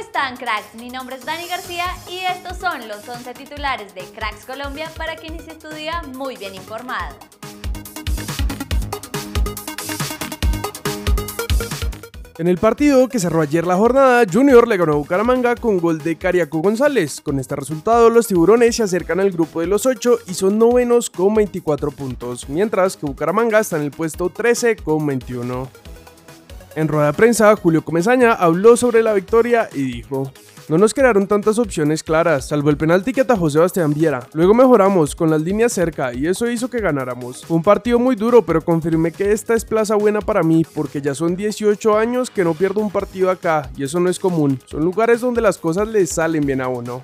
están cracks? Mi nombre es Dani García y estos son los 11 titulares de Cracks Colombia para que inicie tu día muy bien informado. En el partido que cerró ayer la jornada, Junior le ganó a Bucaramanga con gol de Cariaco González. Con este resultado, los tiburones se acercan al grupo de los 8 y son novenos con 24 puntos, mientras que Bucaramanga está en el puesto 13 con 21. En rueda de prensa, Julio Comesaña habló sobre la victoria y dijo: no nos quedaron tantas opciones claras, salvo el penalti que atajó Sebastián Viera. Luego mejoramos con las líneas cerca y eso hizo que ganáramos. Fue un partido muy duro, pero confirmé que esta es plaza buena para mí porque ya son 18 años que no pierdo un partido acá y eso no es común. Son lugares donde las cosas le salen bien a uno.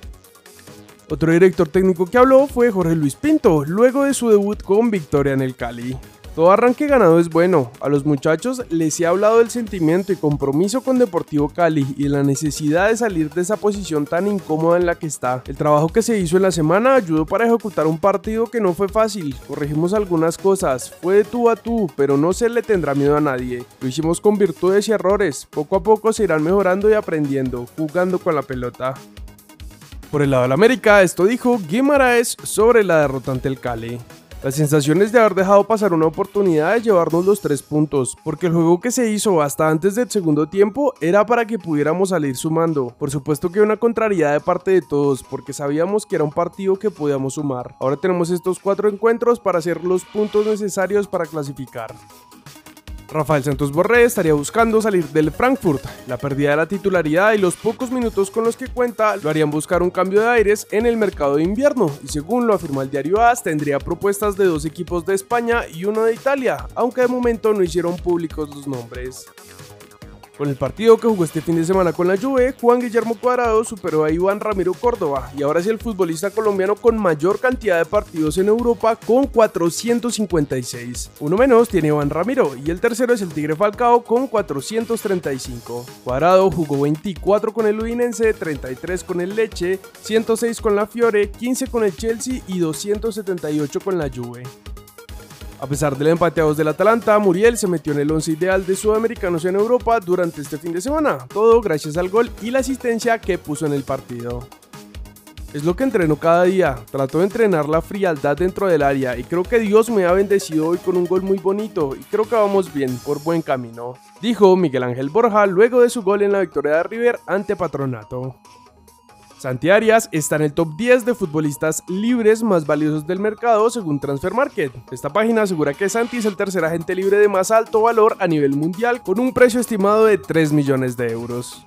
Otro director técnico que habló fue Jorge Luis Pinto, luego de su debut con victoria en el Cali. Todo arranque ganado es bueno. A los muchachos les he hablado del sentimiento y compromiso con Deportivo Cali y la necesidad de salir de esa posición tan incómoda en la que está. El trabajo que se hizo en la semana ayudó para ejecutar un partido que no fue fácil. Corregimos algunas cosas, fue de tú a tú, pero no se le tendrá miedo a nadie. Lo hicimos con virtudes y errores. Poco a poco se irán mejorando y aprendiendo, jugando con la pelota. Por el lado de la América, esto dijo Guimaraes sobre la derrota ante el Cali. Las sensaciones de haber dejado pasar una oportunidad de llevarnos los tres puntos, porque el juego que se hizo hasta antes del segundo tiempo era para que pudiéramos salir sumando. Por supuesto que una contrariedad de parte de todos, porque sabíamos que era un partido que podíamos sumar. Ahora tenemos estos cuatro encuentros para hacer los puntos necesarios para clasificar. Rafael Santos Borré estaría buscando salir del Frankfurt. La pérdida de la titularidad y los pocos minutos con los que cuenta lo harían buscar un cambio de aires en el mercado de invierno y según lo afirmó el diario AS tendría propuestas de dos equipos de España y uno de Italia, aunque de momento no hicieron públicos los nombres. Con el partido que jugó este fin de semana con la Juve, Juan Guillermo Cuadrado superó a Iván Ramiro Córdoba y ahora es el futbolista colombiano con mayor cantidad de partidos en Europa con 456. Uno menos tiene Iván Ramiro y el tercero es el Tigre Falcao con 435. Cuadrado jugó 24 con el Udinense, 33 con el Leche, 106 con la Fiore, 15 con el Chelsea y 278 con la Juve. A pesar del empate a del Atalanta, Muriel se metió en el once ideal de sudamericanos en Europa durante este fin de semana, todo gracias al gol y la asistencia que puso en el partido. Es lo que entreno cada día, trato de entrenar la frialdad dentro del área y creo que Dios me ha bendecido hoy con un gol muy bonito y creo que vamos bien, por buen camino, dijo Miguel Ángel Borja luego de su gol en la victoria de River ante Patronato. Santi Arias está en el top 10 de futbolistas libres más valiosos del mercado según Transfer Market. Esta página asegura que Santi es el tercer agente libre de más alto valor a nivel mundial con un precio estimado de 3 millones de euros.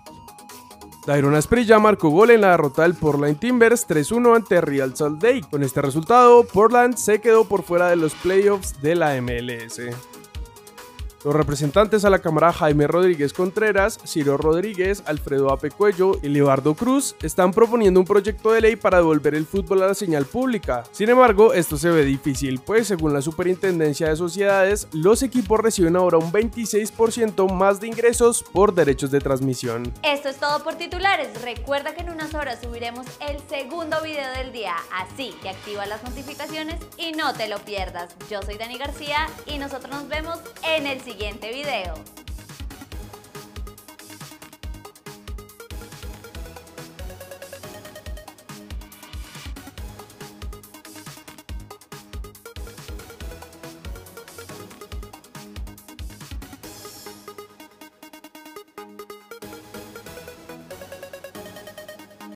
Dairon Asprilla marcó gol en la derrota del Portland Timbers 3-1 ante Real Salt Lake. Con este resultado, Portland se quedó por fuera de los playoffs de la MLS. Los representantes a la Cámara Jaime Rodríguez Contreras, Ciro Rodríguez, Alfredo Ape Cuello y Leobardo Cruz están proponiendo un proyecto de ley para devolver el fútbol a la señal pública. Sin embargo, esto se ve difícil, pues según la Superintendencia de Sociedades, los equipos reciben ahora un 26% más de ingresos por derechos de transmisión. Esto es todo por titulares. Recuerda que en unas horas subiremos el segundo video del día, así que activa las notificaciones y no te lo pierdas. Yo soy Dani García y nosotros nos vemos en el siguiente video.